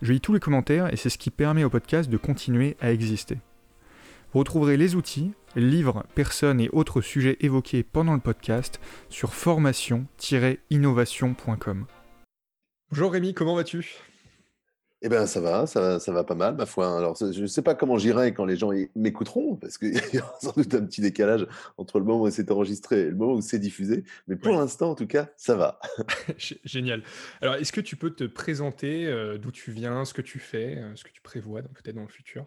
Je lis tous les commentaires et c'est ce qui permet au podcast de continuer à exister. Vous retrouverez les outils, livres, personnes et autres sujets évoqués pendant le podcast sur formation-innovation.com. Bonjour Rémi, comment vas-tu? Eh bien, ça va, ça, ça va pas mal, ma foi. Alors, je ne sais pas comment j'irai quand les gens m'écouteront, parce qu'il y aura sans doute un petit décalage entre le moment où c'est enregistré et le moment où c'est diffusé. Mais pour l'instant, en tout cas, ça va. Génial. Alors, est-ce que tu peux te présenter euh, d'où tu viens, ce que tu fais, euh, ce que tu prévois peut-être dans le futur?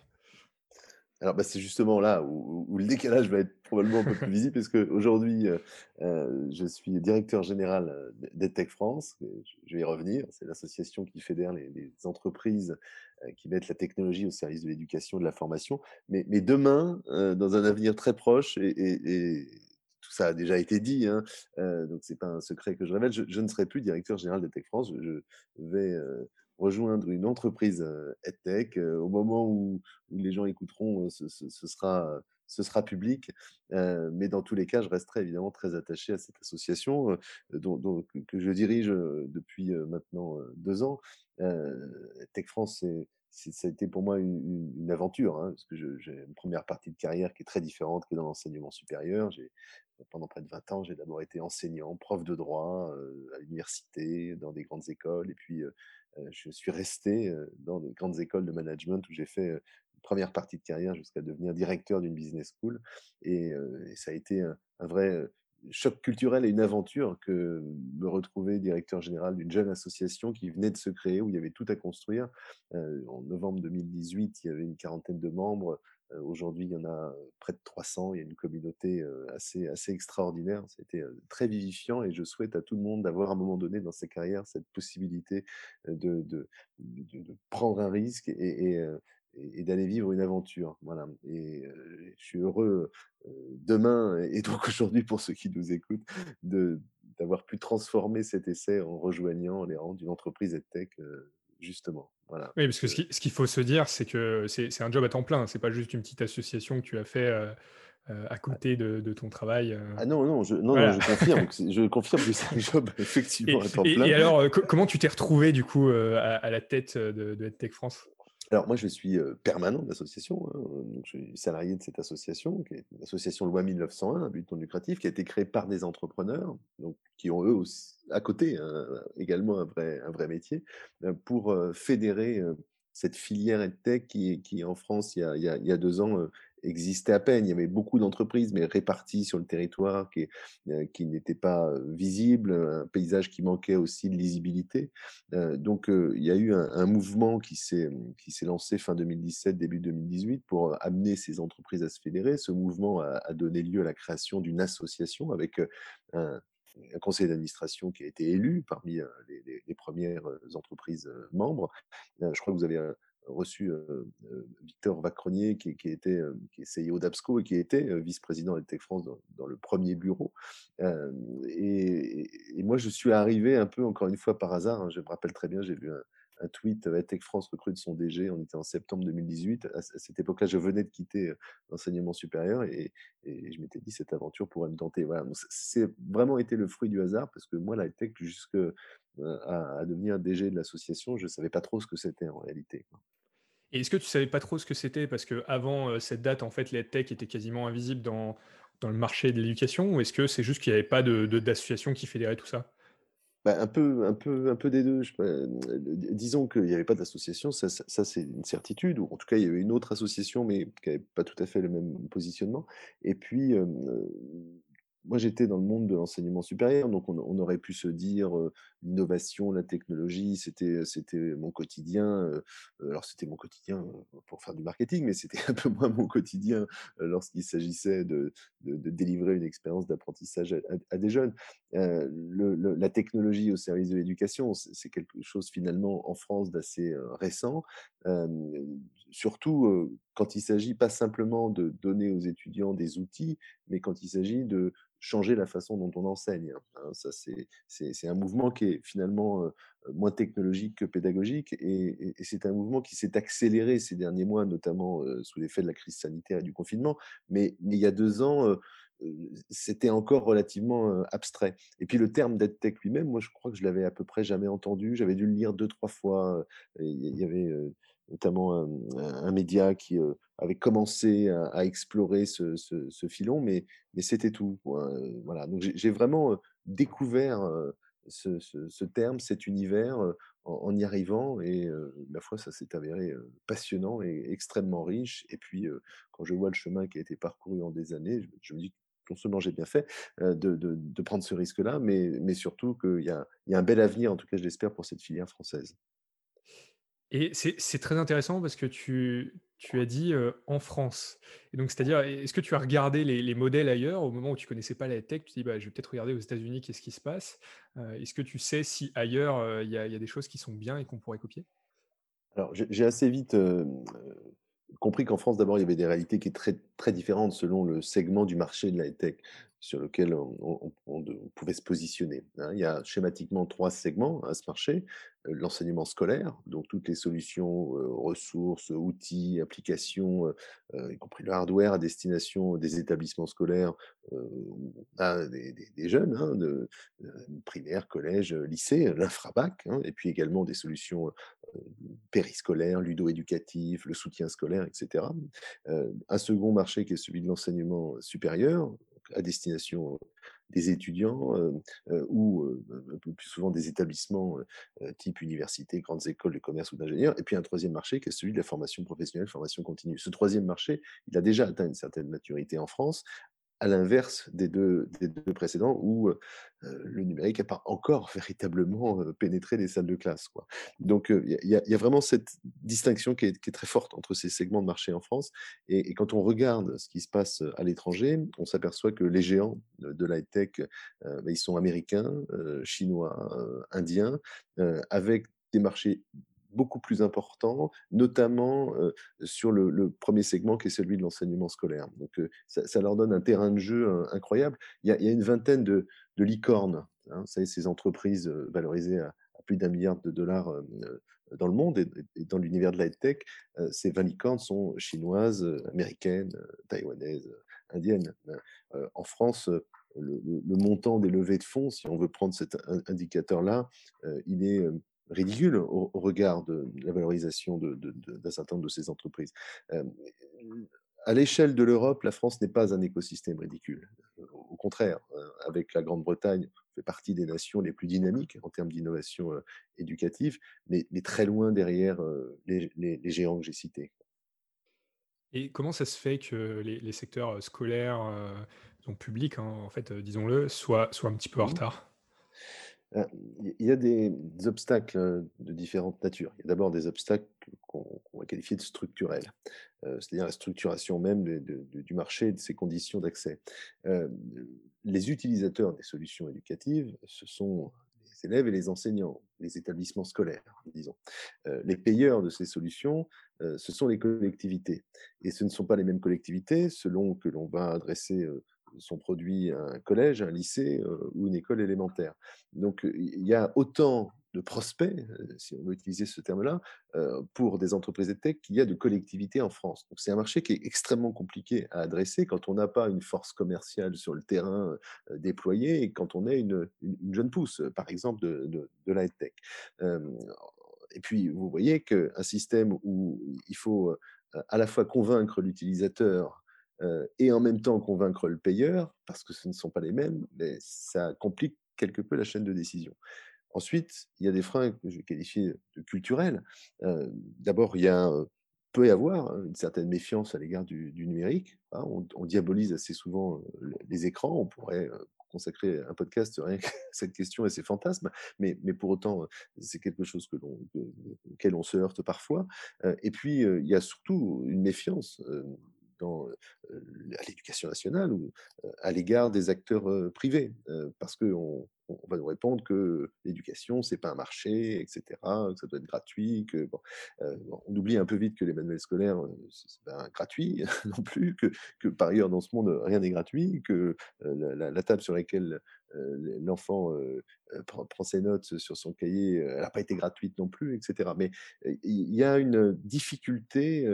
Alors, bah, c'est justement là où, le décalage va être probablement un peu plus visible, parce qu'aujourd'hui, euh, euh, je suis directeur général euh, d'EdTech France. Je vais y revenir. C'est l'association qui fédère les, entreprises qui mettent la technologie au service de l'éducation de la formation. Mais, demain, dans un avenir très proche, et, tout ça a déjà été dit, hein, donc c'est pas un secret que je révèle, je, ne serai plus directeur général d'EdTech France. Je, vais rejoindre une entreprise EdTech. au moment où, les gens écouteront, ce, sera, ce sera public. mais dans tous les cas, je resterai évidemment très attaché à cette association dont, que je dirige depuis maintenant deux ans. Tech France, ça a été pour moi une, aventure, hein, parce que j'ai une première partie de carrière qui est très différente que dans l'enseignement supérieur. Pendant près de 20 ans, j'ai d'abord été enseignant, prof de droit à l'université, dans des grandes écoles, et puis je suis resté dans des grandes écoles de management où j'ai fait une première partie de carrière jusqu'à devenir directeur d'une business school. Et, ça a été un, vrai choc culturel et une aventure que me retrouver directeur général d'une jeune association qui venait de se créer, où il y avait tout à construire. en novembre 2018, il y avait une quarantaine de membres. Aujourd'hui, il y en a près de 300. Il y a une communauté assez, assez extraordinaire. C'était très vivifiant et je souhaite à tout le monde d'avoir à un moment donné dans sa carrière cette possibilité de, de, de, prendre un risque et, et, d'aller vivre une aventure. Voilà. Et je suis heureux demain et donc aujourd'hui pour ceux qui nous écoutent d'avoir pu transformer cet essai en rejoignant les rangs d'une entreprise EdTech justement. Voilà. Oui, parce que ce qu'il faut se dire, c'est que c'est un job à temps plein. C'est pas juste une petite association que tu as fait à ah. côté de, ton travail. Ah non, non, je, non, je confirme. je confirme que c'est un job effectivement à temps plein. Et, alors, comment tu t'es retrouvé du coup à, la tête de, de EdTech France? Alors moi, je suis permanent de l'association, hein, je suis salarié de cette association, qui est l'association Loi 1901, un but non lucratif, qui a été créée par des entrepreneurs, donc qui ont eux aussi, à côté également un vrai, un vrai métier, pour fédérer cette filière EdTech qui, qui en France, il y a, il y a, deux ans, existait à peine. Il y avait beaucoup d'entreprises, mais réparties sur le territoire, qui, qui n'étaient pas visibles, un paysage qui manquait aussi de lisibilité. donc, il y a eu un, mouvement qui s'est lancé fin 2017, début 2018, pour amener ces entreprises à se fédérer. Ce mouvement a, donné lieu à la création d'une association avec un, conseil d'administration qui a été élu parmi les, premières entreprises membres. Je crois que vous avez reçu Victor Vacronier, qui, était qui est CEO d'Absco et qui était vice-président de Tech France dans, le premier bureau. Et, moi, je suis arrivé un peu, encore une fois, par hasard. Hein, je me rappelle très bien, j'ai vu un, un tweet, Tech France recrute son DG, on était en septembre 2018. À, cette époque-là, je venais de quitter l'enseignement supérieur et, je m'étais dit, cette aventure pourrait me tenter. C'est vraiment été le fruit du hasard parce que moi, la tech, jusque à, devenir DG de l'association, je ne savais pas trop ce que c'était en réalité. Et est-ce que tu savais pas trop ce que c'était? Parce que avant cette date, en fait, les tech était quasiment invisible dans, le marché de l'éducation ou est-ce que c'est juste qu'il n'y avait pas d'association qui fédérait tout ça? Bah, un, peu, un, peu, un peu des deux. disons qu'il n'y avait pas d'association, ça, c'est une certitude, ou en tout cas il y avait une autre association, mais qui n'avait pas tout à fait le même positionnement. Et puis, moi, j'étais dans le monde de l'enseignement supérieur, donc on, aurait pu se dire l'innovation, la technologie, c'était c'était mon quotidien. alors c'était mon quotidien pour faire du marketing, mais c'était un peu moins mon quotidien lorsqu'il s'agissait de, de, délivrer une expérience d'apprentissage à, des jeunes. la technologie au service de l'éducation, c'est quelque chose finalement en France d'assez récent. surtout, quand il s'agit pas simplement de donner aux étudiants des outils, mais quand il s'agit de changer la façon dont on enseigne, hein. Ça, c'est un mouvement qui est finalement, heu, moins technologique que pédagogique et c'est un mouvement qui s'est accéléré ces derniers mois, notamment, heu, sous l'effet de la crise sanitaire et du confinement. Mais mais il y a 2 ans, c'était encore relativement, abstrait. Et puis le terme d'EdTech lui-même, moi je crois que je l'avais à peu près jamais entendu. J'avais dû le lire deux trois fois, il y avait, notamment, un média qui, heu, avait commencé à explorer ce filon, mais c'était tout, heu, voilà. Donc j'ai vraiment, heu, découvert, ce terme, cet univers, en y arrivant et heu, ma foi, ça s'est avéré, passionnant et extrêmement riche et puis, quand je vois le chemin qui a été parcouru en des années, je me dis: non seulement j'ai bien fait, de prendre ce risque-là, mais surtout qu'il y a un bel avenir, en tout cas je l'espère, pour cette filière française. Et c'est très intéressant parce que tu as dit, heu, en France et donc c'est-à-dire, est-ce que tu as regardé les les modèles ailleurs au moment où tu connaissais pas la tech? Tu dis: «Bah, je vais peut-être regarder aux États-Unis qu'est-ce qui se passe?» heu, est-ce que tu sais si ailleurs, heu, il y a des choses qui sont bien et qu'on pourrait copier? Alors j'ai assez vite, compris qu'en France, d'abord, il y avait des réalités qui étaient très différentes selon le segment du marché de la high-tech sur lequel on on on pouvait se positionner, hein. Il y a schématiquement 3 segments à ce marché, l'enseignement scolaire, donc toutes les solutions, ressources, outils, applications, y compris le hardware à destination des établissements scolaires, des jeunes, hein, de, primaire, collège, lycée, l'infra-bac, hein et puis également des solutions, périscolaires, ludo-éducatives, le soutien scolaire et cetera. Heu, un second marché qui est celui de l'enseignement supérieur, à destination des étudiants, heu heu, ou, peu plus souvent des établissements, type université, grandes écoles de commerce ou d'ingénieurs et puis un 3e marché qui est celui de la formation professionnelle, formation continue. Ce 3e marché, il a déjà atteint une certaine maturité en France, à l'inverse des 2 des 2 précédents où, heu, le numérique a pas encore véritablement, heu, pénétré les salles de classe. Donc heu, il y a vraiment cette distinction qui est très forte entre ces segments de marché en France et quand on regarde ce qui se passe, à l'étranger, on s'aperçoit que les géants de de la heu, bah, ils sont américains, chinois, indiens, avec des marchés beaucoup plus importants, notamment, sur le 1er segment qui est celui de l'enseignement scolaire. Donc ça ça leur donne un terrain de jeu, incroyable. Il y a une vingtaine de de licornes, hein, savez, ces entreprises, valorisées à plus d'1 000 000 $, hem, heu, dans le monde et dans l'univers de la heu, ces 20 licornes sont chinoises, américaines, taïwanaises, indiennes, hein. En France, le montant des levées de fonds, si on veut prendre cet in indicateur-là, il est, ridicule au au regard de la valorisation de de de d'un certain nombre de ces entreprises. Hem, à l'échelle de l'Europe, la France n'est pas un écosystème ridicule. Au contraire, heu, avec la Grande-Bretagne, on fait partie des nations les plus dynamiques en termes d'innovation, heu, éducative, mais mais très loin derrière, heu, les les les géants que j'ai cités. Et comment ça se fait que les les secteurs, scolaires, donc publics, hein, en fait, disons-le, soient soient un petit peu en Mmh mh. retard? Heu, il y a des obstacles, de différentes natures. Il y a d'abord des obstacles qu'on va qualifier de structurels, c'est-à-dire la structuration même du marché et de ses conditions d'accès. Hem, les utilisateurs des solutions éducatives, ce sont les élèves et les enseignants, les établissements scolaires, disons. Heu, les payeurs de ces solutions, ce sont les collectivités et ce ne sont pas les mêmes collectivités selon que l'on va adresser, son produit à un collège, un lycée, heu, ou une école élémentaire. Donc il y a autant de prospects, heu, si on veut utiliser ce terme-là, heu, pour des entreprises EdTech qu'il y a de collectivités en France. Donc c'est un marché qui est extrêmement compliqué à adresser quand on n'a pas une force commerciale sur le terrain, déployée et quand on est une une une jeune pousse, par exemple de de de la. Hem, et puis vous voyez qu'un système où il faut, à la fois convaincre l'utilisateur, heu, et en même temps convaincre le payeur, parce que ce ne sont pas les mêmes, ça complique quelque peu la chaîne de décision. Ensuite, il y a des freins que je vais qualifier de culturels. Heu, d'abord, il heu, peut y avoir une certaine méfiance à l'égard du numérique, hein. On diabolise assez souvent, les écrans. On pourrait, consacrer un podcast rien qu'à cette question et ces fantasmes, mais pour autant, c'est quelque chose que l'on que auquel on se heurte parfois. Et puis, il y a surtout une méfiance, à l'éducation nationale ou, à l'égard des acteurs, privés, parce qu'on on va nous répondre que l'éducation, c'est pas un marché, etc., que ça doit être gratuit, que bon, on oublie un peu vite que les manuels scolaires, c'est pas gratuit non plus, que, que par ailleurs dans ce monde, rien n'est gratuit, que la, table sur laquelle l'enfant prend, ses notes sur son cahier, elle n'a pas été gratuite non plus, etc. Mais il y a une difficulté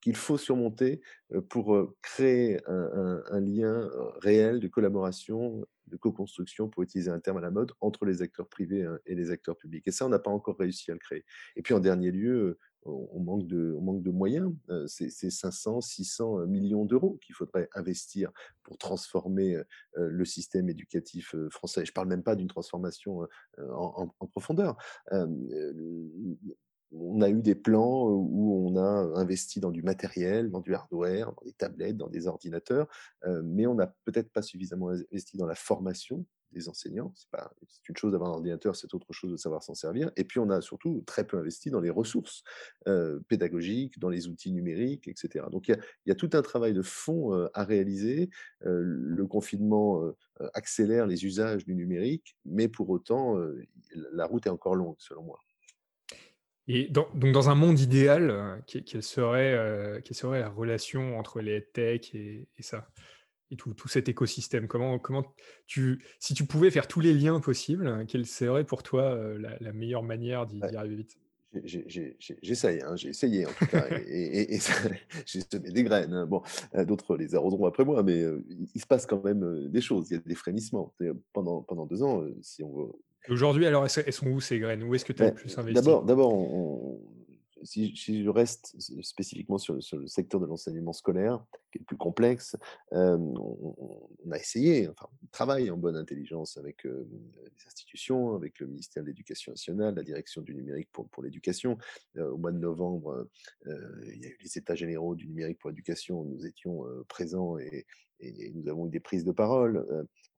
qu'il faut surmonter pour créer un, lien réel de collaboration, de co-construction, pour utiliser un terme à la mode, entre les acteurs privés hein, et les acteurs publics. Et ça, on n'a pas encore réussi à le créer. Et puis en dernier lieu, on manque de, moyens. C'est 500, 600 millions d'euros qu'il faudrait investir pour transformer le système éducatif français. Je ne parle même pas d'une transformation en profondeur on a eu des plans où on a investi dans du matériel, dans du hardware, dans des tablettes, dans des ordinateurs, mais on n'a peut-être pas suffisamment investi dans la formation des enseignants. C'est, une chose d'avoir un ordinateur, c'est autre chose de savoir s'en servir. Et puis on a surtout très peu investi dans les ressources pédagogiques, dans les outils numériques, etc. Donc il y, a, tout un travail de fond à réaliser. le confinement accélère les usages du numérique, mais pour autant, la route est encore longue, selon moi. Et donc dans un monde idéal, euh, quelle serait, euh, quelle serait la relation entre les tech et, et ça? Et tout, tout, cet écosystème Comment, comment tu, si tu pouvais faire tous les liens possibles, quelle serait pour toi euh, la, meilleure manière d'y arriver vite? J'essaye, hein, j'ai essayé en tout cas, et, et, j'ai semé des graines. Hein. Bon, d'autres les arroseront après moi, mais il se passe quand même des choses. Il y a des frémissements. Pendant, pendant deux ans, si on veut Aujourd'hui, alors, elles sont où ces graines? Où est-ce que tu as le plus investi? D'abord, d'abord si, je reste spécifiquement sur le, secteur de l'enseignement scolaire, qui est le plus complexe, on, a essayé, enfin, on travaille en bonne intelligence avec les institutions, avec le ministère de l'Éducation nationale, la direction du numérique pour, pour l'éducation. au mois de novembre, il y a eu les états généraux du numérique pour l'éducation, nous étions présents et, et nous avons eu des prises de parole.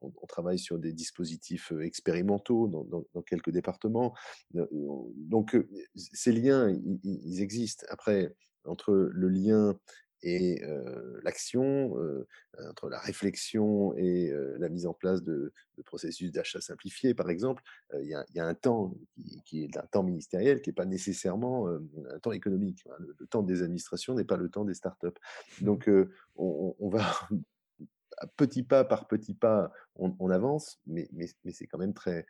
On, travaille sur des dispositifs expérimentaux dans, quelques départements. Donc, ces liens, ils, existent. Après, entre le lien et l'action, entre la réflexion et la mise en place de, processus d'achat simplifié, par exemple, il y, a un temps qui, est un temps ministériel qui n'est pas nécessairement un temps économique. Hein. Le, temps des administrations n'est pas le temps des startups. Donc, on, va petit pas par petit pas, on, avance, mais, c'est quand même très,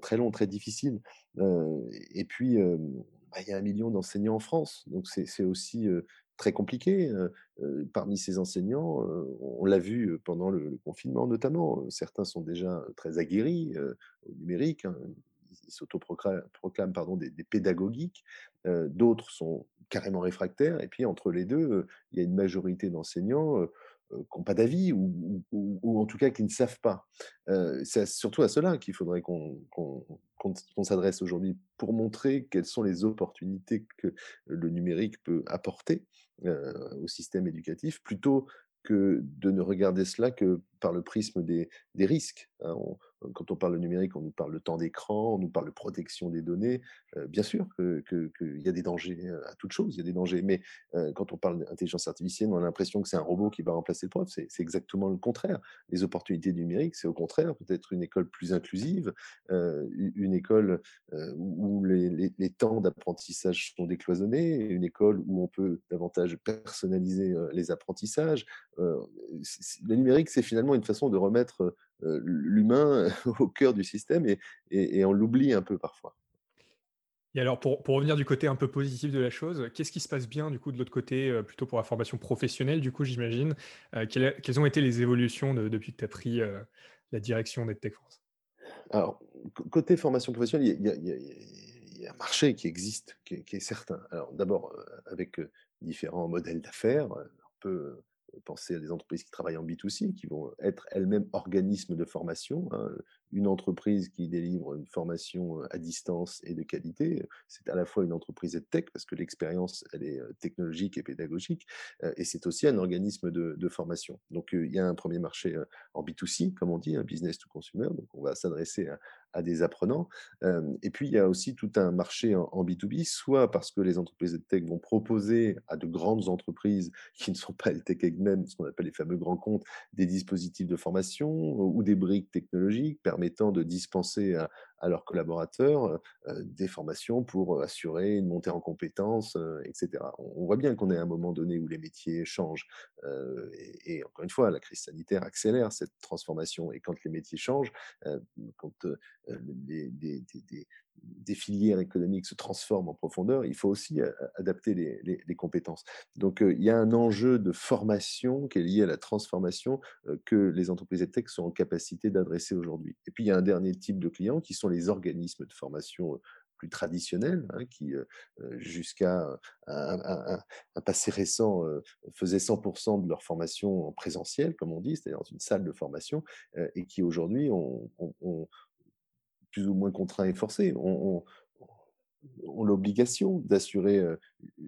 très long, très difficile. et puis, bah, il y a un million d'enseignants en France, donc c'est aussi très compliqué. parmi ces enseignants, on l'a vu pendant le, confinement notamment, certains sont déjà très aguerris au numérique, hein, ils s'autoproclament des, pédagogiques, d'autres sont carrément réfractaires, et puis entre les deux, il y a une majorité d'enseignants n'ont pas d'avis ou, en tout cas qui ne savent pas. c'est surtout à cela qu'il faudrait qu'on s'adresse aujourd'hui pour montrer quelles sont les opportunités que le numérique peut apporter au système éducatif, plutôt que de ne regarder cela que par le prisme des, risques. Hein. Quand on parle de numérique, on nous parle de temps d'écran, on nous parle de protection des données. Euh, bien sûr qu'il que, y a des dangers euh, à toute chose, il y a des dangers. Mais euh, quand on parle d'intelligence artificielle, on a l'impression que c'est un robot qui va remplacer le prof. C'est exactement le contraire. Les opportunités numériques, c'est au contraire peut-être une école plus inclusive, une école où les, les temps d'apprentissage sont décloisonnés, une école où on peut davantage personnaliser les apprentissages. le numérique, c'est finalement une façon de remettre l'humain au cœur du système et, et, on l'oublie un peu parfois. Et alors, pour, pour, revenir du côté un peu positif de la chose, qu'est-ce qui se passe bien du coup de l'autre côté, plutôt pour la formation professionnelle, du coup, j'imagine quelles, ont été les évolutions depuis que tu as pris la direction d'EdTech France? Alors, côté formation professionnelle, il y, a, un marché qui existe, qui, est certain. Alors, d'abord, avec différents modèles d'affaires, on peut penser à des entreprises qui travaillent en B2C, qui vont être elles-mêmes organismes de formation. Hein. Une entreprise qui délivre une formation à distance et de qualité, c'est à la fois une entreprise de tech, parce que l'expérience, elle est technologique et pédagogique, et c'est aussi un organisme de, formation. Donc, il y a un premier marché en B2C, comme on dit, un business to consumer, donc on va s'adresser à, des apprenants. et puis, il y a aussi tout un marché en, B2B, soit parce que les entreprises de tech vont proposer à de grandes entreprises qui ne sont pas tech même, ce qu'on appelle les fameux grands comptes, des dispositifs de formation ou des briques technologiques permettant de dispenser à, leurs collaborateurs des formations pour assurer une montée en compétences, etc. On, voit bien qu'on est à un moment donné où les métiers changent. Et, encore une fois, la crise sanitaire accélère cette transformation. Et quand les métiers changent, quand des, des, filières économiques se transforment en profondeur, il faut aussi adapter les, compétences. Donc, il y a un enjeu de formation qui est lié à la transformation que les entreprises tech sont en capacité d'adresser aujourd'hui. Et puis, il y a un dernier type de clients qui sont les organismes de formation plus traditionnels, hein, qui, jusqu'à un, passé récent, faisaient 100% de leur formation en présentiel, comme on dit, c'est-à-dire dans une salle de formation, et qui aujourd'hui ont, plus ou moins contraints et forcés, ont, l'obligation d'assurer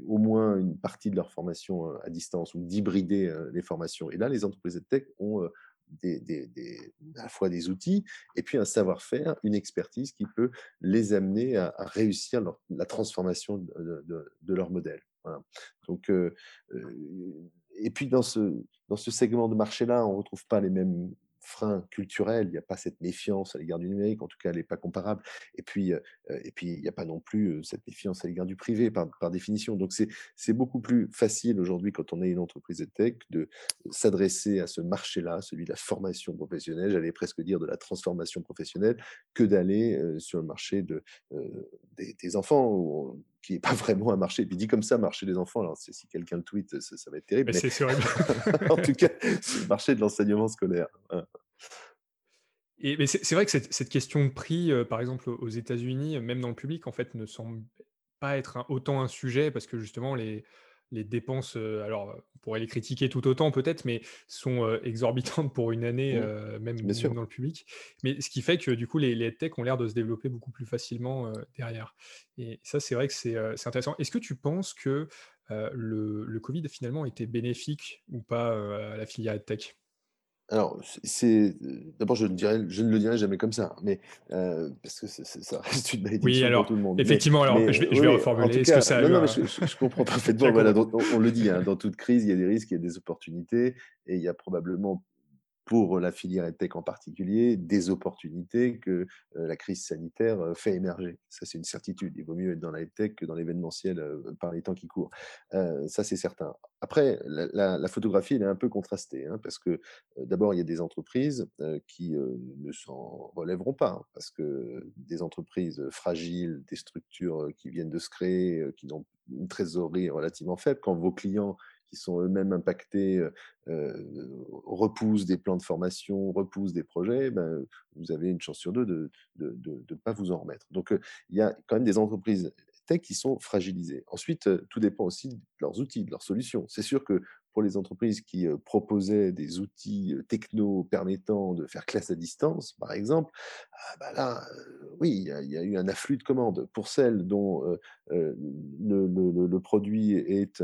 au moins une partie de leur formation à distance ou d'hybrider les formations. Et là, les entreprises de tech ont à la fois des outils et puis un savoir-faire, une expertise qui peut les amener à, réussir la transformation de, leur modèle. Donc, et puis dans ce, dans ce segment de marché-là, on ne retrouve pas les mêmes frein culturel, il n'y a pas cette méfiance à l'égard du numérique, en tout cas elle n'est pas comparable. Et puis, et puis il n'y a pas non plus cette méfiance à l'égard du privé par, définition. Donc c'est beaucoup plus facile aujourd'hui quand on est une entreprise de tech de s'adresser à ce marché-là, celui de la formation professionnelle, j'allais presque dire de la transformation professionnelle, que d'aller sur le marché de, des, enfants qui n'est pas vraiment un marché. Puis dit comme ça, marché des enfants, alors si quelqu'un le tweet, ça, va être terrible. Mais, c'est en tout cas, c'est le marché de l'enseignement scolaire. Et, mais c'est vrai que cette, question de prix, euh, par exemple aux États-Unis, même dans le public, en fait, ne semble pas être autant un sujet parce que justement les, les dépenses, alors on pourrait les critiquer tout autant peut-être, mais sont exorbitantes pour une année, mmh. même, dans le public. Mais ce qui fait que du coup, les, les tech ont l'air de se développer beaucoup plus facilement derrière. Et ça, c'est vrai que c'est intéressant. Est-ce que tu penses que le, le, Covid finalement été bénéfique ou pas à la filière tech? Alors, c'est d'abord, je ne dirais je ne le dirai jamais comme ça, mais parce que ça reste une Oui, pour tout le monde. effectivement, alors je vais je vais reformuler. Est-ce que ça non, non, mais je comprends parfaitement. Voilà, on le dit, hein, dans toute crise, il y a des risques, il y a des opportunités et il y a probablement pour la filière EdTech en particulier, des opportunités que la crise sanitaire fait émerger. Ça, c'est une certitude. Il vaut mieux être dans la EdTech que dans l'événementiel par les temps qui courent. ça, c'est certain. Après, la, photographie, elle est un peu contrastée, hein, parce que d'abord, il y a des entreprises qui ne s'en relèveront pas, hein, parce que des entreprises fragiles, des structures qui viennent de se créer, qui ont une trésorerie relativement faible, quand vos clients sont eux-mêmes impactés, repoussent des plans de formation, repoussent des projets, ben, vous avez une chance sur deux de ne de, de, pas vous en remettre. Donc, il y a quand même des entreprises tech qui sont fragilisées. Ensuite, tout dépend aussi de leurs outils, de leurs solutions. C'est sûr que pour les entreprises qui proposaient des outils techno permettant de faire classe à distance, par exemple, ah, bah là, oui, il y, a eu un afflux de commandes. Pour celles dont le, le, produit est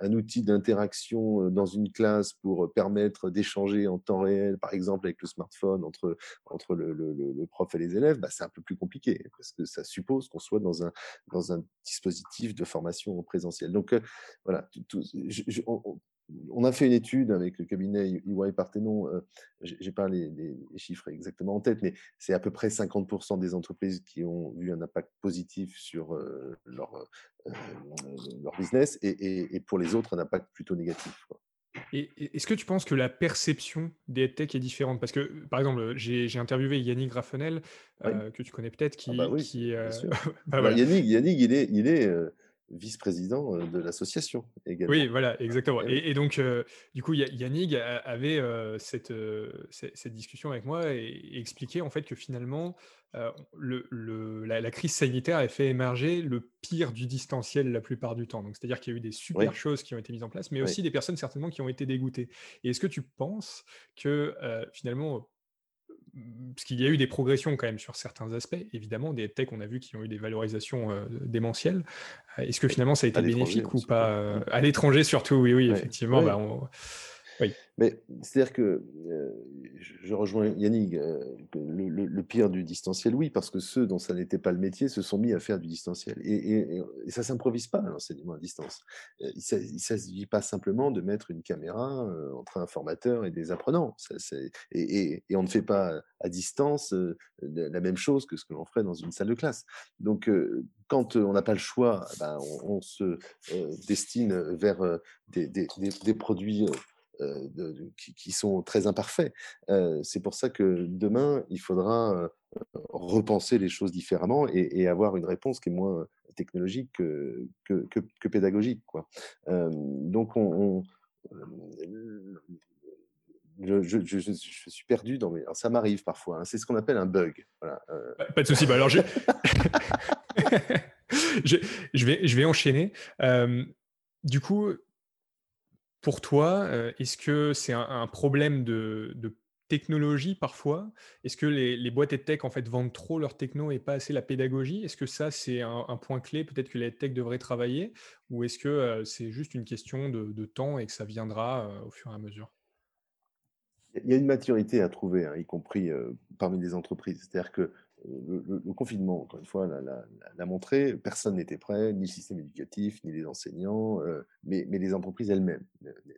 un outil d'interaction dans une classe pour permettre d'échanger en temps réel, par exemple avec le smartphone entre, entre le, prof et les élèves, bah, c'est un peu plus compliqué parce que ça suppose qu'on soit dans un, dans un dispositif de formation en présentiel. Donc voilà, tout, on a fait une étude avec le cabinet EY Parthenon, euh, j'ai pas les, chiffres exactement en tête, mais c'est à peu près 50% des entreprises qui ont eu un impact positif sur euh, leur, euh, leur business et, pour les autres, un impact plutôt négatif. Et est-ce que tu penses que la perception des tech est différente? Parce que, par exemple, j'ai interviewé Yannick Raffenel, que tu connais peut-être, qui, ah bah qui bah Yannick, Yannick, il est, il est vice-président de l'association également. Oui, voilà, exactement. Eh et, donc, du coup, Yannick avait cette, cette, discussion avec moi et, expliquait en fait que finalement, le, la, crise sanitaire a fait émerger le pire du distanciel la plupart du temps. Donc, c'est-à-dire qu'il y a eu des super choses qui ont été mises en place, mais aussi des personnes certainement qui ont été dégoûtées. Et est-ce que tu penses que finalement, parce qu'il y a eu des progressions quand même sur certains aspects, évidemment, des techs, on a vu, qui ont eu des valorisations euh, démentielles. Euh, est-ce que finalement ça a été bénéfique ou pas euh, À l'étranger surtout, oui, oui, effectivement. Bah, C'est-à-dire que, je rejoins Yannick, le pire du distanciel, oui, parce que ceux dont ça n'était pas le métier se sont mis à faire du distanciel et ça s'improvise pas l'enseignement à distance. Heu, il il s'agit pas simplement de mettre une caméra, entre un formateur et des apprenants. Et on ne fait pas à distance, la même chose que ce que l'on ferait dans une salle de classe. Donc quand, on n'a pas le choix, ben, on se, destine, vers, des produits, de qui sont très imparfaits. Heu, c'est pour ça que demain, il faudra, heu, repenser les choses différemment et avoir une réponse qui est moins technologique que que que que pédagogique, quoi. Donc on je je je je suis perdu dans mes ça m'arrive parfois, hein, c'est ce qu'on appelle un bug, heu Pas de souci. Bah, alors je vais je vais enchaîner. Du coup Pour toi, heu, est-ce que c'est un problème de technologie parfois? Est-ce que les boîtes EdTech en fait vendent trop leur techno et pas assez la pédagogie? Est-ce que ça c'est un point clé peut-être que les EdTech devraient travailler? Ou est-ce que, heu, c'est juste une question de temps et que ça viendra, heu, au fur et à mesure? Il y a une maturité à trouver, hein, y compris, parmi les entreprises. C'est-à-dire que, le confinement, encore une fois, l'a montré, personne n'était prêt, ni le système éducatif, ni les enseignants, heu, mais les entreprises elles-mêmes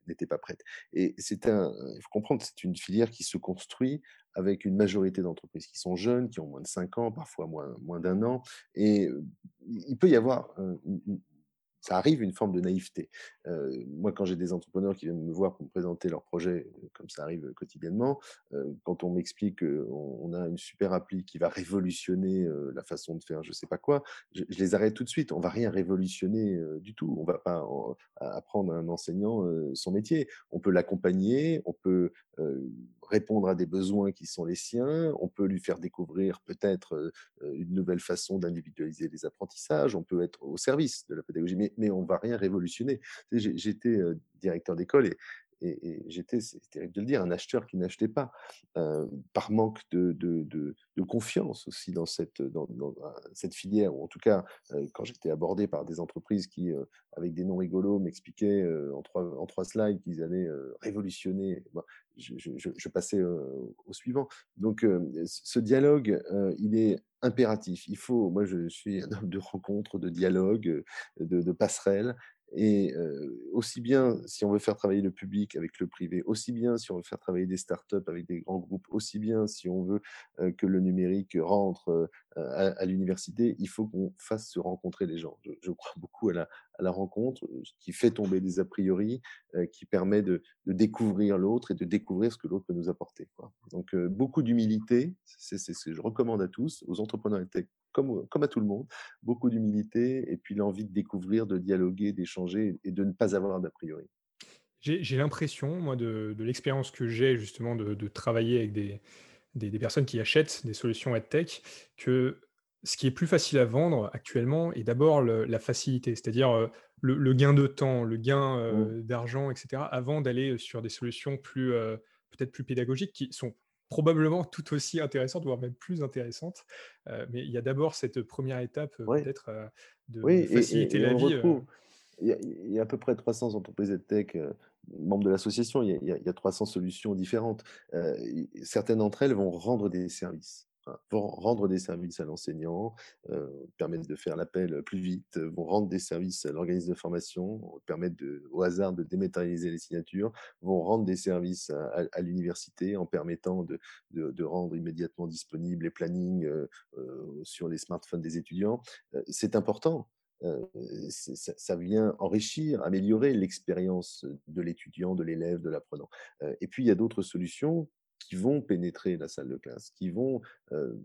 n'étaient pas prêtes. Et c'est un il faut comprendre c'est une filière qui se construit avec une majorité d'entreprises qui sont jeunes, qui ont moins de 5 ans, parfois moins d'1 an. Et heu, il peut y avoir, une une ça arrive une forme de naïveté. Heu, moi, quand j'ai des entrepreneurs qui viennent me voir pour me présenter leurs projets, heu, comme ça arrive, heu, quotidiennement, quand on m'explique qu'on on a une super appli qui va révolutionner, la façon de faire je sais pas quoi, je les arrête tout de suite. On va rien révolutionner, du tout. On va pas apprendre à un enseignant, son métier. On peut l'accompagner, on peut, répondre à des besoins qui sont les siens, on peut lui faire découvrir peut-être, une nouvelle façon d'individualiser les apprentissages, on peut être au service de la pédagogie, mais on va rien révolutionner. J'étais, directeur d'école et et j'étais, c'est terrible de le dire, un acheteur qui n'achetait pas, heu, par manque de confiance aussi dans un cette filière ou en tout cas, heu, quand j'étais abordé par des entreprises qui, avec des noms rigolos m'expliquaient, en 3 en 3 slides qu'ils allaient, révolutionner, je passais, au suivant. Donc, ce dialogue, il est impératif. Il faut moi je suis un homme de rencontre, de dialogue, de de passerelle et aussi bien si on veut faire travailler le public avec le privé, aussi bien si on veut faire travailler des startups avec des grands groupes, aussi bien si on veut, que le numérique rentre, à l'université, il faut qu'on fasse se rencontrer les gens. Je crois beaucoup à la à la rencontre, heu, qui fait tomber des a priori, heu, qui permet de découvrir l'autre et de découvrir ce que l'autre peut nous apporter. Donc, heu, beaucoup d'humilité, c'est ce que je recommande à tous, aux entrepreneurs tech comme à tout le monde. Beaucoup d'humilité et puis l'envie de découvrir, de dialoguer, d'échanger et de ne pas avoir d'a priori. J'ai l'impression, moi, de l'expérience que j'ai justement de travailler avec des des des personnes qui achètent des solutions EdTech, que ce qui est plus facile à vendre actuellement est d'abord la facilité. C'est-à-dire, heu, le le gain de temps, le gain, Mmh. heu, d'argent et cetera, avant d'aller, sur des solutions plus, heu, peut-être plus pédagogiques qui sont probablement tout aussi intéressantes, voire même plus intéressantes. Mais il y a d'abord cette, première étape, Ouais, peut-être, de oui de et faciliter et et la vie. Il y a il y a à peu près 300 entreprises EdTech, heu, membres de l'association. Il y a il y a il y a 300 solutions différentes. Heu, i certaines d'entre elles vont rendre des services, vont rendre des services à l'enseignant, heu, permettre de faire l'appel, plus vite, euh, vont rendre des services à l'organisme de formation, permettre de au hasard de dématérialiser les signatures, vont rendre des services à l'université en permettant de rendre immédiatement disponibles les plannings, heu heu, sur les smartphones des étudiants. C'est important. C'est ça vient enrichir, améliorer l'expérience, de l'étudiant, de l'élève, de l'apprenant. Heu et puis il y a d'autres solutions qui vont pénétrer la salle de classe, qui vont, hem,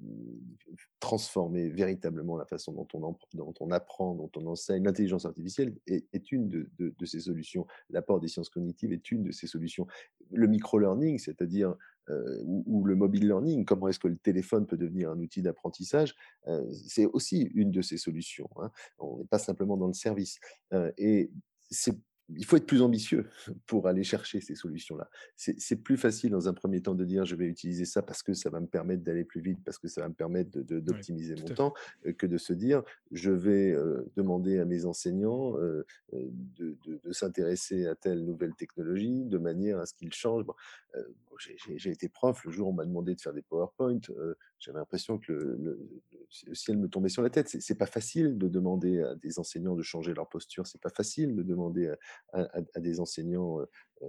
transformer véritablement la façon dont on dont on apprend, dont on enseigne. L'intelligence artificielle est une de ces solutions. L'apport des sciences cognitives est une de ces solutions. Le micro-learning, c'est-à-dire, heu, ou ou le mobile learning, comment est-ce que le téléphone peut devenir un outil d'apprentissage, heu, c'est aussi une de ces solutions, hein. On n'est pas simplement dans le service, heu et il faut être plus ambitieux pour aller chercher ces solutions-là. C'est plus facile dans un premier temps de dire je vais utiliser ça parce que ça va me permettre d'aller plus vite, parce que ça va me permettre de- de- Oui, d'optimiser mon temps, euh, que de se dire je vais euh, demander à mes enseignants euh, euh, de, s'intéresser à telle nouvelle technologie de manière à ce qu'ils changent. Bon, euh, j'ai été prof, le jour où on m'a demandé de faire des PowerPoint, euh, j'avais l'impression que le, ciel me tombait sur la tête. C'est pas facile de demander à des enseignants de changer leur posture, c'est pas facile de demander à, des enseignants euh, euh,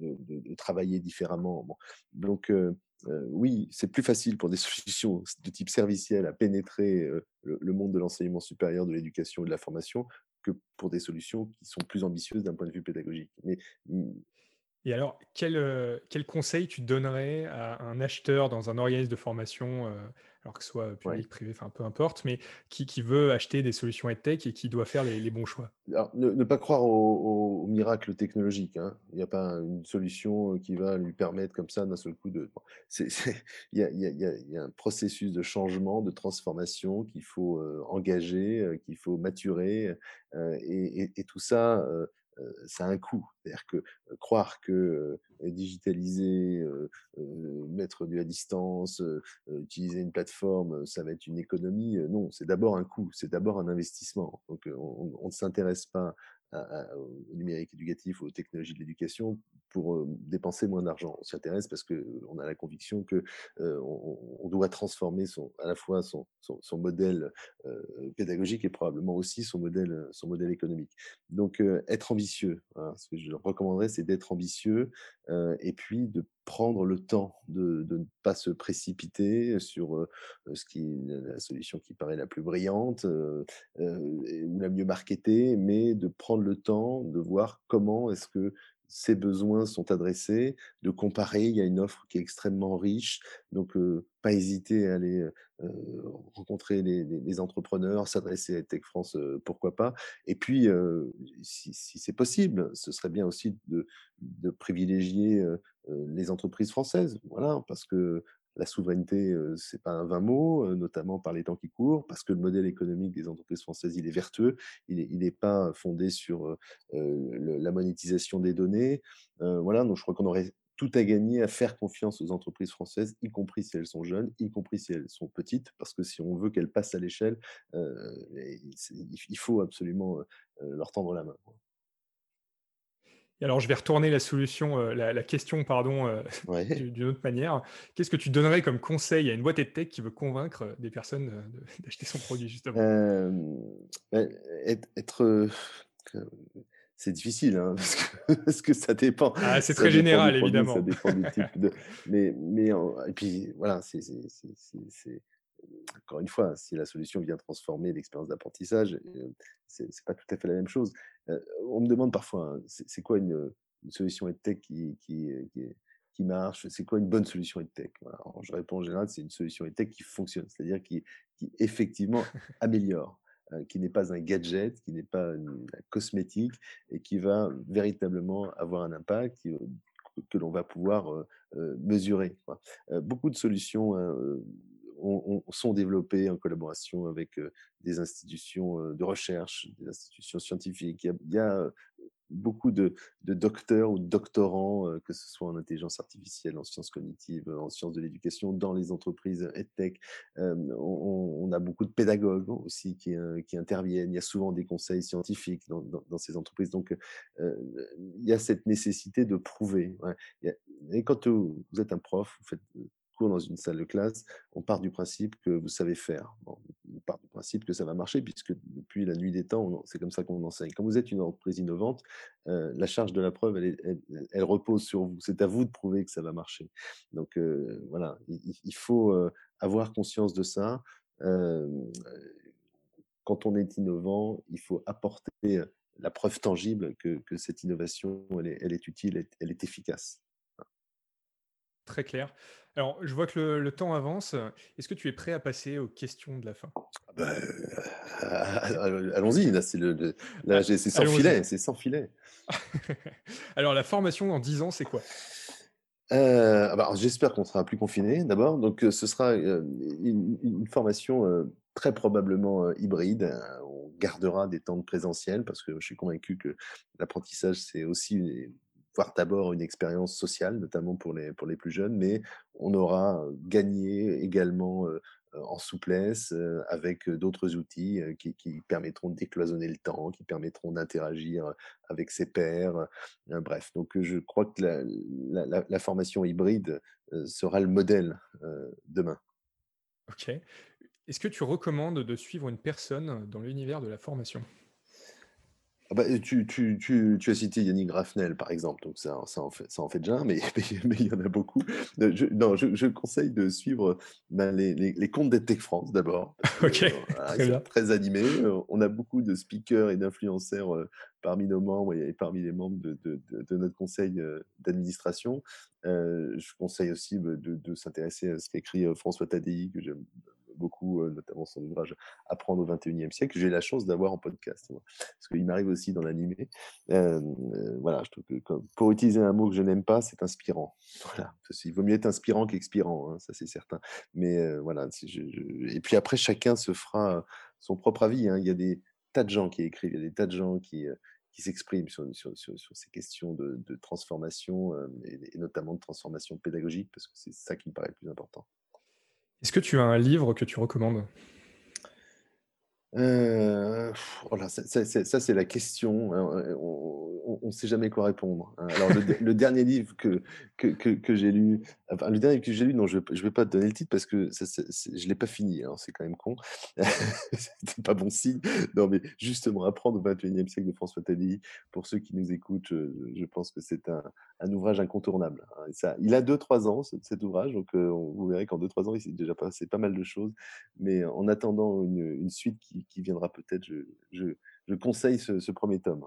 de, travailler différemment. Donc, oui, c'est plus facile pour des solutions de type serviciel à pénétrer le, le monde de l'enseignement supérieur, de l'éducation et de la formation que pour des solutions qui sont plus ambitieuses d'un point de vue pédagogique. Mais Et alors, quel, heu, quel conseil tu donnerais à un acheteur dans un organisme de formation, heu, alors que ce soit ouais. public, privé, enfin peu importe, mais qui qui veut acheter des solutions EdTech et qui doit faire les les bons choix? Alors, ne, ne pas croire au, au- miracle technologique. hein. Il n'y a pas une solution euh, qui va lui permettre comme ça d'un seul coup de. bon, Il y a, il y a- il y a- il y a un processus de changement, de transformation qu'il faut euh, engager, euh, qu'il faut maturer. euh, et, et- et tout ça, euh, euh, ça a un coût. C'est-à-dire que euh, croire que euh, digitaliser, euh, euh, mettre du à distance, euh, euh, utiliser une plateforme, euh, ça va être une économie. euh, Non, c'est d'abord un coût, c'est d'abord un investissement. Donc, euh, on ne s'intéresse pas au numérique éducatif, aux technologies de l'éducation euh, dépenser moins d'argent. On s'y intéresse parce qu'on a la conviction que euh, on, doit transformer à la fois son, modèle euh, pédagogique et probablement aussi son modèle, son modèle économique. Donc, euh, être ambitieux. hein. ce que je recommanderais, c'est d'être ambitieux euh, et puis de prendre le temps de, ne pas se précipiter sur euh, la solution qui paraît la plus brillante euh, euh, ou la mieux marketée, mais de prendre le temps de voir comment est-ce que ces besoins sont adressés, de comparer. Il y a une offre qui est extrêmement riche, donc pas hésiter à aller rencontrer les, entrepreneurs, s'adresser à Tech France, pourquoi pas. Et puis, si, c'est possible, ce serait bien aussi de, privilégier les entreprises françaises, voilà, parce que la souveraineté, c'est pas un vain mot, notamment par les temps qui courent, parce que le modèle économique des entreprises françaises, il est vertueux, il n'est pas fondé sur la monétisation des données. Voilà, donc je crois qu'on aurait tout à gagner à faire confiance aux entreprises françaises, y compris si elles sont jeunes, y compris si elles sont petites, parce que si on veut qu'elles passent à l'échelle, il faut absolument leur tendre la main. Et alors je vais retourner la solution, heu, la la question pardon, Ouais. d'u d'une autre manière. Qu'est-ce que tu donnerais comme conseil à une boîte EdTech qui veut convaincre, heu, des personnes, de d'acheter son produit justement? Être c'est difficile, hein, parce que parce que ça dépend Ah, c'est très général produit, ça évidemment. dépend du type de mais et puis voilà, c'est encore une fois, si la solution vient transformer l'expérience d'apprentissage, c'est pas tout à fait la même chose. Heu, on me demande parfois, hein, c'est quoi une, une solution EdTech qui qui, qui marche? C'est quoi une bonne solution EdTech? Voilà, alors je réponds en général, c'est une solution EdTech qui fonctionne, c'est-à-dire qui qui effectivement améliore, qui n'est pas un gadget, qui n'est pas une un cosmétique et qui va véritablement avoir un impact, qui, que l'on va pouvoir, mesurer, beaucoup de solutions, sont développées en collaboration avec, des institutions, de recherche, des institutions scientifiques. Il y a beaucoup de docteurs ou doctorants, que ce soit en intelligence artificielle, en sciences cognitives, en sciences de l'éducation, dans les entreprises EdTech. On on a beaucoup de pédagogues aussi qui, interviennent. Il y a souvent des conseils scientifiques dans ces entreprises. Donc, heu il y a cette nécessité de prouver, et quand, vous êtes un prof, vous faites, dans une salle de classe, on part du principe que vous savez faire. Bon, on part du principe que ça va marcher puisque depuis la nuit des temps, c'est comme ça qu'on enseigne. Quand vous êtes une entreprise innovante, heu, la charge de la preuve, elle repose sur vous. C'est à vous de prouver que ça va marcher. Donc, heu, voilà, il faut, heu, avoir conscience de ça. Quand on est innovant, il faut apporter, la preuve tangible que cette innovation, elle est utile, elle est efficace. Très clair. Alors je vois que le le temps avance, est-ce que tu es prêt à passer aux questions de la fin? Ah bah, heu, allons-y, là, c'est le le là, A j'ai c'est sans filet, c'est sans filet. Alors la formation en 10 ans, c'est quoi? Heu, ah bah, j'espère qu'on sera plus confinés d'abord, donc heu, ce sera, une une formation, très probablement, hybride, on gardera des temps de présentiel parce que je suis convaincu que l'apprentissage, c'est aussi voire d'abord une expérience sociale, notamment pour les, pour les plus jeunes, mais on aura gagné également en souplesse avec d'autres outils qui, permettront de décloisonner le temps, qui permettront d'interagir avec ses pairs. bref, donc je crois que la, formation hybride sera le modèle demain. Ok. Est-ce que tu recommandes de suivre une personne dans l'univers de la formation? Ah bah, tu tu tu tu as cité Yannick Grafnel, par exemple, donc ça ça en fait ça en fait déjà mais mais il y en a beaucoup. Euh, je non, je je conseille de suivre, ben, les les les comptes d'EdTech France, d'abord, OK, très bien. très animés. Euh, on a beaucoup de speakers et d'influenceurs, euh, parmi nos membres et parmi les membres de de de notre conseil, d'administration. je conseille aussi, bah, de de s'intéresser à ce qu'écrit, François Tadei, que j'aime beaucoup, notamment son ouvrage Apprendre au 21e siècle, j'ai la chance d'avoir en podcast, parce qu'il m'arrive aussi d'en animer. voilà, je trouve que pour utiliser un mot que je n'aime pas, c'est inspirant. Voilà, il vaut mieux être inspirant qu'expirant, hein, ça c'est certain. Mais voilà, et puis après, chacun se fera son propre avis. Hein. Il y a des tas de gens qui écrivent, il y a des tas de gens qui qui s'expriment sur, sur, sur, ces questions de, transformation et, notamment de transformation pédagogique, parce que c'est ça qui me paraît le plus important. Est-ce que tu as un livre que tu recommandes? Euh, voilà, ça, c'est la question. Hein, on ne sait jamais quoi répondre. Hein. Alors, le, dernier livre que, j'ai lu, enfin, le dernier que j'ai lu, non, je ne vais pas te donner le titre parce que je ne l'ai pas fini. Hein, c'est quand même con. C'était pas bon signe. Non, mais justement, apprendre au 21e siècle de François Tadei, pour ceux qui nous écoutent, je, pense que c'est un, ouvrage incontournable. Ça, il a 2-3 ans, cet, ouvrage, donc euh, vous verrez qu'en 2-3 ans, il s'est déjà passé pas mal de choses. Mais en attendant une, suite qui viendra peut-être, je, je, conseille ce, premier tome.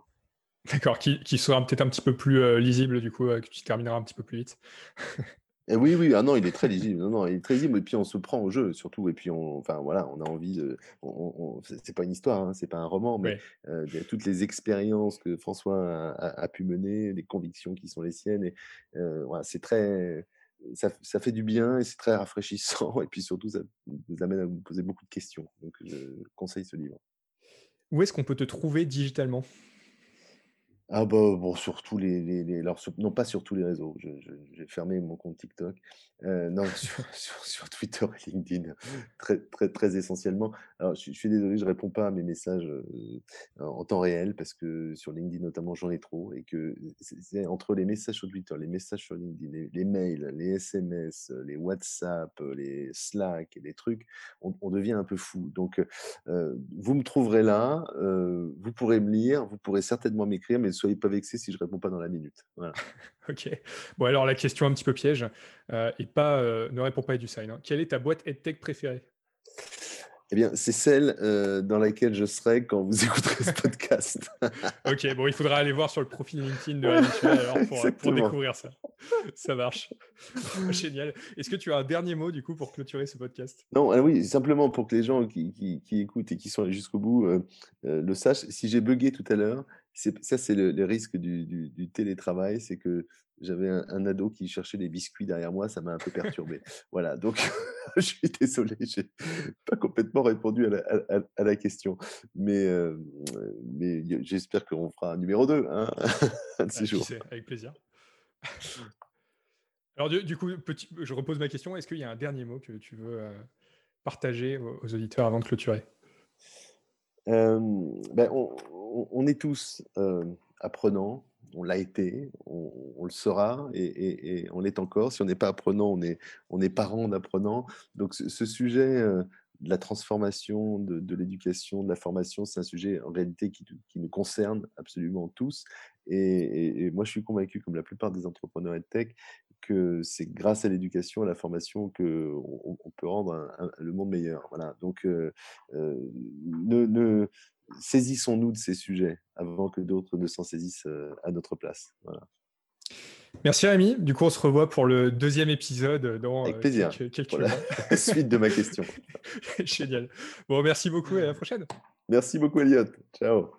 D'accord, qui, qui sera peut-être un petit peu plus euh, lisible, du coup, euh, que tu termineras un petit peu plus vite. Et oui, oui, ah non, il est très lisible. Non, non, il est très lisible. Et puis on se prend au jeu, surtout. Et puis on, enfin voilà, on a envie de. On, c'est pas une histoire, hein, c'est pas un roman, mais euh, toutes les expériences que François a, pu mener, les convictions qui sont les siennes. Et voilà, c'est très ça, ça, fait du bien et c'est très rafraîchissant. Et puis surtout, ça nous amène à vous poser beaucoup de questions. Donc, je conseille ce livre. Où est-ce qu'on peut te trouver digitalement? Ah bah, bon, sur tous les, les, non pas sur tous les réseaux, j'ai fermé mon compte TikTok. Euh, non, sur, Twitter et LinkedIn, très, très, très essentiellement. Alors, je, suis désolé, je réponds pas à mes messages euh, en temps réel parce que sur LinkedIn notamment, j'en ai trop et que c'est entre les messages sur Twitter, les messages sur LinkedIn, les, mails, les SMS, les WhatsApp, les Slack et les trucs, on, devient un peu fou. Donc, euh, vous me trouverez là, vous pourrez me lire, vous pourrez certainement m'écrire, mais soyez pas vexés si je réponds pas dans la minute. Voilà. ok. Bon, alors la question un petit peu piège, euh, et pas, euh, ne réponds pas à du sign. Hein. Quelle est ta boîte EdTech préférée? Eh bien, c'est celle euh, dans laquelle je serai quand vous écouterez ce podcast. ok, bon, il faudra aller voir sur le profil LinkedIn de alors pour, pour, découvrir ça. Ça marche. Génial. Est-ce que tu as un dernier mot du coup pour clôturer ce podcast? Non, oui, simplement pour que les gens qui, qui, écoutent et qui sont allés jusqu'au bout le sachent. Si j'ai bugué tout à l'heure, ça, c'est le, risque du, télétravail, c'est que j'avais un, ado qui cherchait des biscuits derrière moi, ça m'a un peu perturbé. voilà, donc je suis désolé, j'ai pas complètement répondu à la, question, mais, euh, mais j'espère qu'on fera un numéro 2 hein, un de ces jours. avec plaisir. Alors du, coup, petit, je repose ma question, est-ce qu'il y a un dernier mot que tu veux euh, partager aux, auditeurs avant de clôturer? Euh, ben, on, est tous euh, apprenants, on l'a été, on, le sera et, on l'est encore. Si on n'est pas apprenant, on est, on est parent d'apprenants. Donc ce, sujet euh, de la transformation, de, l'éducation, de la formation, c'est un sujet en réalité qui, nous concerne absolument tous. Et, moi, je suis convaincu, comme la plupart des entrepreneurs et tech, que c'est grâce à l'éducation, à la formation que on, peut rendre le monde meilleur. Voilà. Donc, euh, ne, saisissons-nous de ces sujets avant que d'autres ne s'en saisissent euh, à notre place. Merci Rémi. Du coup, on se revoit pour le deuxième épisode dans Avec euh, plaisir. quelques, mois. suite de ma question. Génial. Bon, merci beaucoup et à la prochaine. Merci beaucoup Elliot. Ciao.